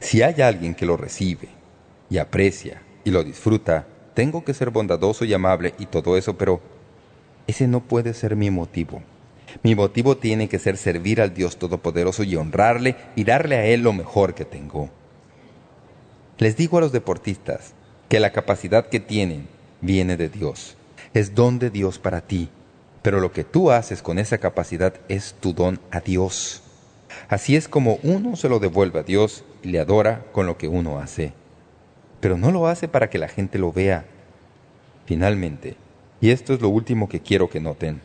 Si hay alguien que lo recibe y aprecia y lo disfruta, tengo que ser bondadoso y amable y todo eso, pero ese no puede ser mi motivo. Mi motivo tiene que ser servir al Dios Todopoderoso y honrarle y darle a Él lo mejor que tengo. Les digo a los deportistas, que la capacidad que tienen viene de Dios. Es don de Dios para ti. Pero lo que tú haces con esa capacidad es tu don a Dios. Así es como uno se lo devuelve a Dios y le adora con lo que uno hace. Pero no lo hace para que la gente lo vea. Finalmente, y esto es lo último que quiero que noten,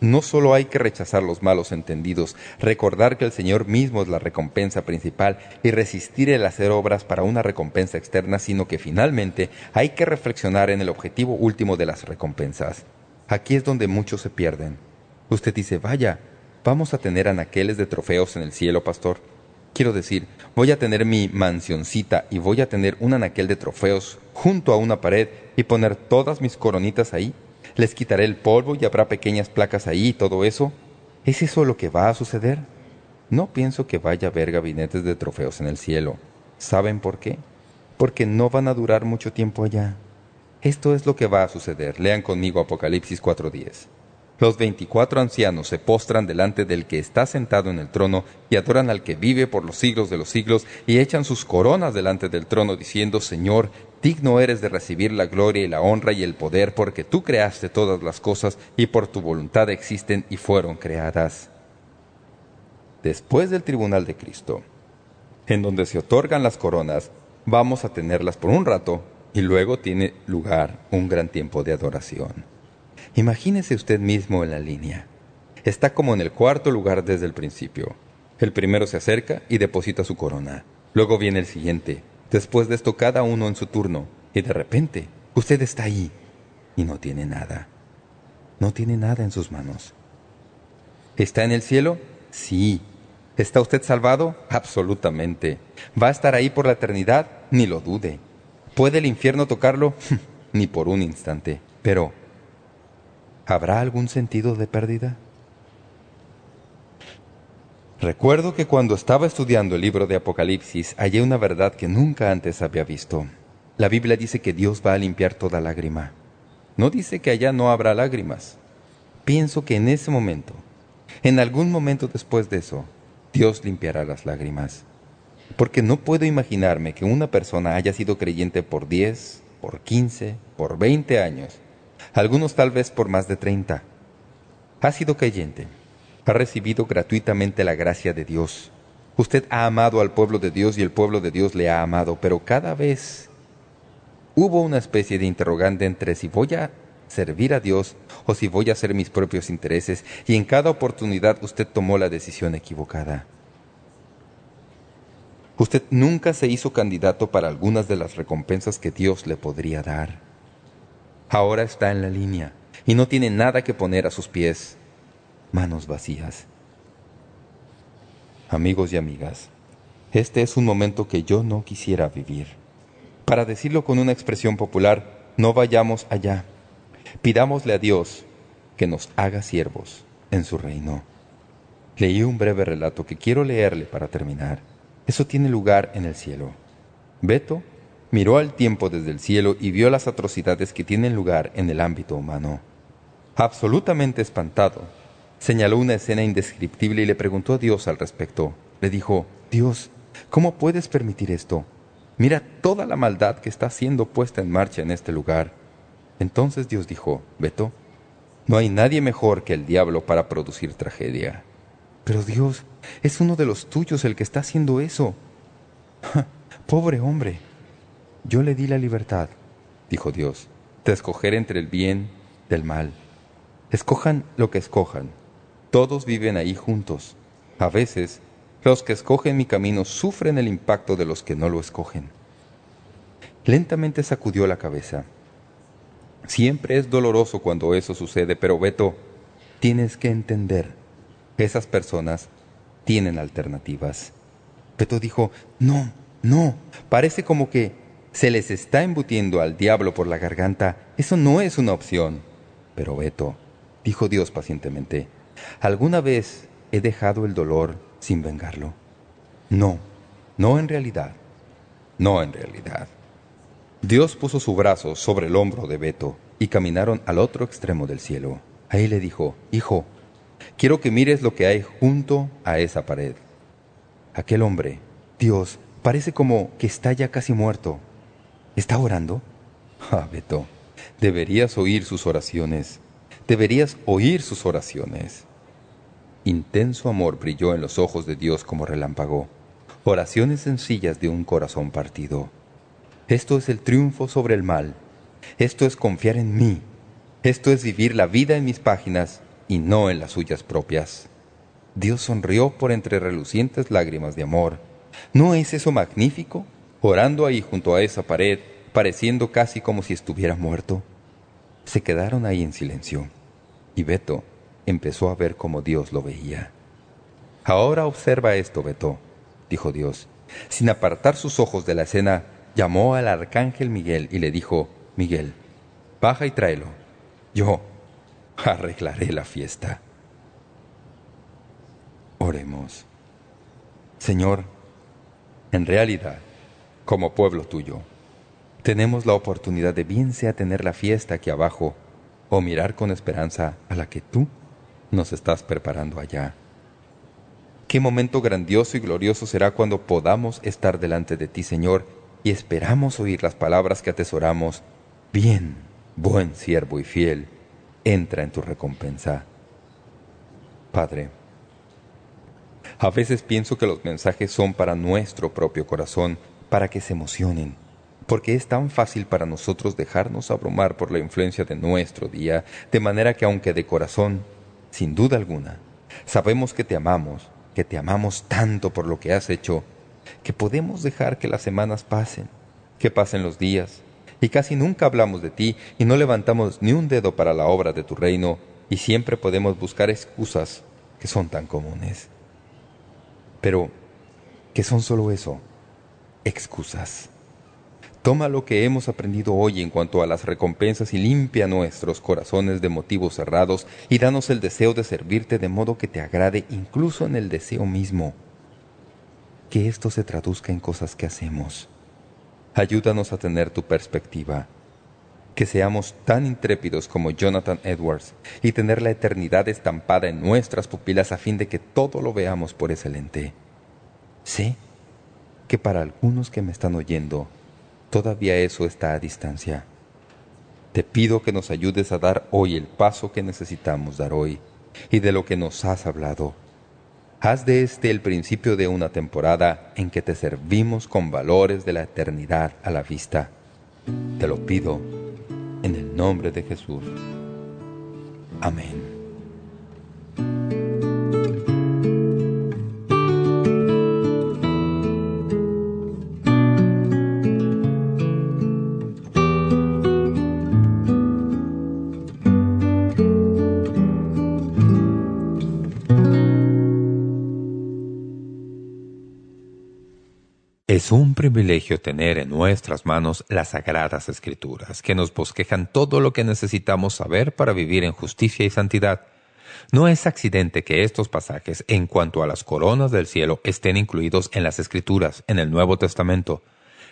no solo hay que rechazar los malos entendidos, recordar que el Señor mismo es la recompensa principal y resistir el hacer obras para una recompensa externa, sino que finalmente hay que reflexionar en el objetivo último de las recompensas. Aquí es donde muchos se pierden. Usted dice, vaya, vamos a tener anaqueles de trofeos en el cielo, pastor. Quiero decir, voy a tener mi mansioncita y voy a tener un anaquel de trofeos junto a una pared y poner todas mis coronitas ahí les quitaré el polvo y habrá pequeñas placas ahí y todo eso. ¿Es eso lo que va a suceder? No pienso que vaya a haber gabinetes de trofeos en el cielo. ¿Saben por qué? Porque no van a durar mucho tiempo allá. Esto es lo que va a suceder. Lean conmigo Apocalipsis 4.10. Los veinticuatro ancianos se postran delante del que está sentado en el trono y adoran al que vive por los siglos de los siglos y echan sus coronas delante del trono diciendo, Señor, digno eres de recibir la gloria y la honra y el poder porque tú creaste todas las cosas y por tu voluntad existen y fueron creadas. Después del tribunal de Cristo, en donde se otorgan las coronas, vamos a tenerlas por un rato y luego tiene lugar un gran tiempo de adoración. Imagínese usted mismo en la línea. Está como en el cuarto lugar desde el principio. El primero se acerca y deposita su corona. Luego viene el siguiente. Después de esto cada uno en su turno. Y de repente, usted está ahí y no tiene nada. No tiene nada en sus manos. ¿Está en el cielo? Sí. ¿Está usted salvado? Absolutamente. ¿Va a estar ahí por la eternidad? Ni lo dude. ¿Puede el infierno tocarlo? [LAUGHS] Ni por un instante. Pero, ¿Habrá algún sentido de pérdida? Recuerdo que cuando estaba estudiando el libro de Apocalipsis hallé una verdad que nunca antes había visto. La Biblia dice que Dios va a limpiar toda lágrima. No dice que allá no habrá lágrimas. Pienso que en ese momento, en algún momento después de eso, Dios limpiará las lágrimas. Porque no puedo imaginarme que una persona haya sido creyente por 10, por 15, por 20 años algunos tal vez por más de treinta. Ha sido creyente, ha recibido gratuitamente la gracia de Dios. Usted ha amado al pueblo de Dios y el pueblo de Dios le ha amado, pero cada vez hubo una especie de interrogante entre si voy a servir a Dios o si voy a hacer mis propios intereses y en cada oportunidad usted tomó la decisión equivocada. Usted nunca se hizo candidato para algunas de las recompensas que Dios le podría dar. Ahora está en la línea y no tiene nada que poner a sus pies. Manos vacías. Amigos y amigas, este es un momento que yo no quisiera vivir. Para decirlo con una expresión popular, no vayamos allá. Pidámosle a Dios que nos haga siervos en su reino. Leí un breve relato que quiero leerle para terminar. Eso tiene lugar en el cielo. Beto miró al tiempo desde el cielo y vio las atrocidades que tienen lugar en el ámbito humano. Absolutamente espantado, señaló una escena indescriptible y le preguntó a Dios al respecto. Le dijo, Dios, ¿cómo puedes permitir esto? Mira toda la maldad que está siendo puesta en marcha en este lugar. Entonces Dios dijo, Beto, no hay nadie mejor que el diablo para producir tragedia. Pero Dios, es uno de los tuyos el que está haciendo eso. [LAUGHS] Pobre hombre. Yo le di la libertad, dijo Dios, de escoger entre el bien del mal. Escojan lo que escojan. Todos viven ahí juntos. A veces, los que escogen mi camino sufren el impacto de los que no lo escogen. Lentamente sacudió la cabeza. Siempre es doloroso cuando eso sucede, pero Beto, tienes que entender, esas personas tienen alternativas. Beto dijo, no, no, parece como que se les está embutiendo al diablo por la garganta. Eso no es una opción. Pero Beto, dijo Dios pacientemente, ¿alguna vez he dejado el dolor sin vengarlo? No, no en realidad, no en realidad. Dios puso su brazo sobre el hombro de Beto y caminaron al otro extremo del cielo. Ahí le dijo, Hijo, quiero que mires lo que hay junto a esa pared. Aquel hombre, Dios, parece como que está ya casi muerto. ¿Está orando? Ah, Beto, deberías oír sus oraciones. Deberías oír sus oraciones. Intenso amor brilló en los ojos de Dios como relámpago. Oraciones sencillas de un corazón partido. Esto es el triunfo sobre el mal. Esto es confiar en mí. Esto es vivir la vida en mis páginas y no en las suyas propias. Dios sonrió por entre relucientes lágrimas de amor. ¿No es eso magnífico? Orando ahí junto a esa pared, pareciendo casi como si estuviera muerto. Se quedaron ahí en silencio. Y Beto empezó a ver como Dios lo veía. Ahora observa esto, Beto, dijo Dios. Sin apartar sus ojos de la escena, llamó al arcángel Miguel y le dijo, Miguel, baja y tráelo. Yo arreglaré la fiesta. Oremos. Señor, en realidad, como pueblo tuyo, tenemos la oportunidad de bien sea tener la fiesta aquí abajo o mirar con esperanza a la que tú nos estás preparando allá. Qué momento grandioso y glorioso será cuando podamos estar delante de ti, Señor, y esperamos oír las palabras que atesoramos. Bien, buen siervo y fiel, entra en tu recompensa. Padre, a veces pienso que los mensajes son para nuestro propio corazón, para que se emocionen, porque es tan fácil para nosotros dejarnos abrumar por la influencia de nuestro día, de manera que aunque de corazón, sin duda alguna, sabemos que te amamos, que te amamos tanto por lo que has hecho, que podemos dejar que las semanas pasen, que pasen los días, y casi nunca hablamos de ti y no levantamos ni un dedo para la obra de tu reino, y siempre podemos buscar excusas que son tan comunes. Pero, ¿qué son solo eso? Excusas. Toma lo que hemos aprendido hoy en cuanto a las recompensas y limpia nuestros corazones de motivos cerrados y danos el deseo de servirte de modo que te agrade incluso en el deseo mismo que esto se traduzca en cosas que hacemos. Ayúdanos a tener tu perspectiva, que seamos tan intrépidos como Jonathan Edwards y tener la eternidad estampada en nuestras pupilas a fin de que todo lo veamos por excelente. Sé que para algunos que me están oyendo, todavía eso está a distancia. Te pido que nos ayudes a dar hoy el paso que necesitamos dar hoy y de lo que nos has hablado Haz de este el principio de una temporada en que te servimos con valores de la eternidad a la vista. Te lo pido En el nombre de Jesús. Amén. Es un privilegio tener en nuestras manos las sagradas escrituras, que nos bosquejan todo lo que necesitamos saber para vivir en justicia y santidad. No es accidente que estos pasajes, en cuanto a las coronas del cielo, estén incluidos en las escrituras, en el Nuevo Testamento.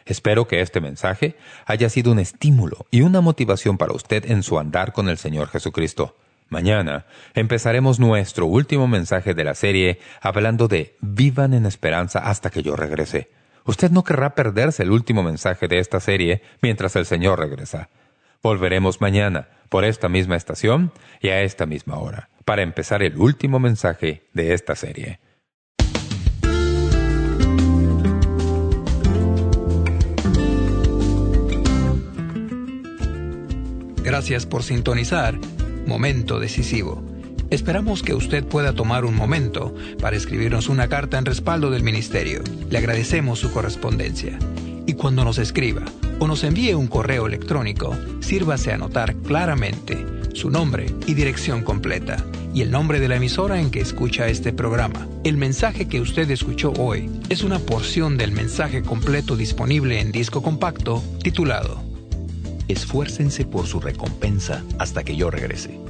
Espero que este mensaje haya sido un estímulo y una motivación para usted en su andar con el Señor Jesucristo. Mañana empezaremos nuestro último mensaje de la serie hablando de Vivan en esperanza hasta que yo regrese. Usted no querrá perderse el último mensaje de esta serie mientras el Señor regresa. Volveremos mañana por esta misma estación y a esta misma hora para empezar el último mensaje de esta serie. Gracias por sintonizar Momento Decisivo Esperamos que usted pueda tomar un momento para escribirnos una carta en respaldo del ministerio. Le agradecemos su correspondencia. Y cuando nos escriba o nos envíe un correo electrónico, sírvase a anotar claramente su nombre y dirección completa y el nombre de la emisora en que escucha este programa. El mensaje que usted escuchó hoy es una porción del mensaje completo disponible en disco compacto titulado Esfuércense por su recompensa hasta que yo regrese.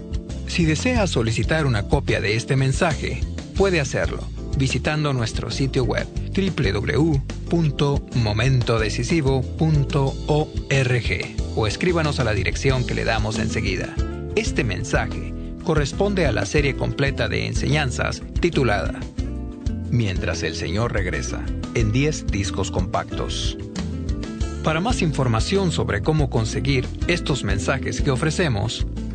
Si desea solicitar una copia de este mensaje, puede hacerlo visitando nuestro sitio web www.momentodecisivo.org o escríbanos a la dirección que le damos enseguida. Este mensaje corresponde a la serie completa de enseñanzas titulada Mientras el Señor regresa, en 10 discos compactos. Para más información sobre cómo conseguir estos mensajes que ofrecemos,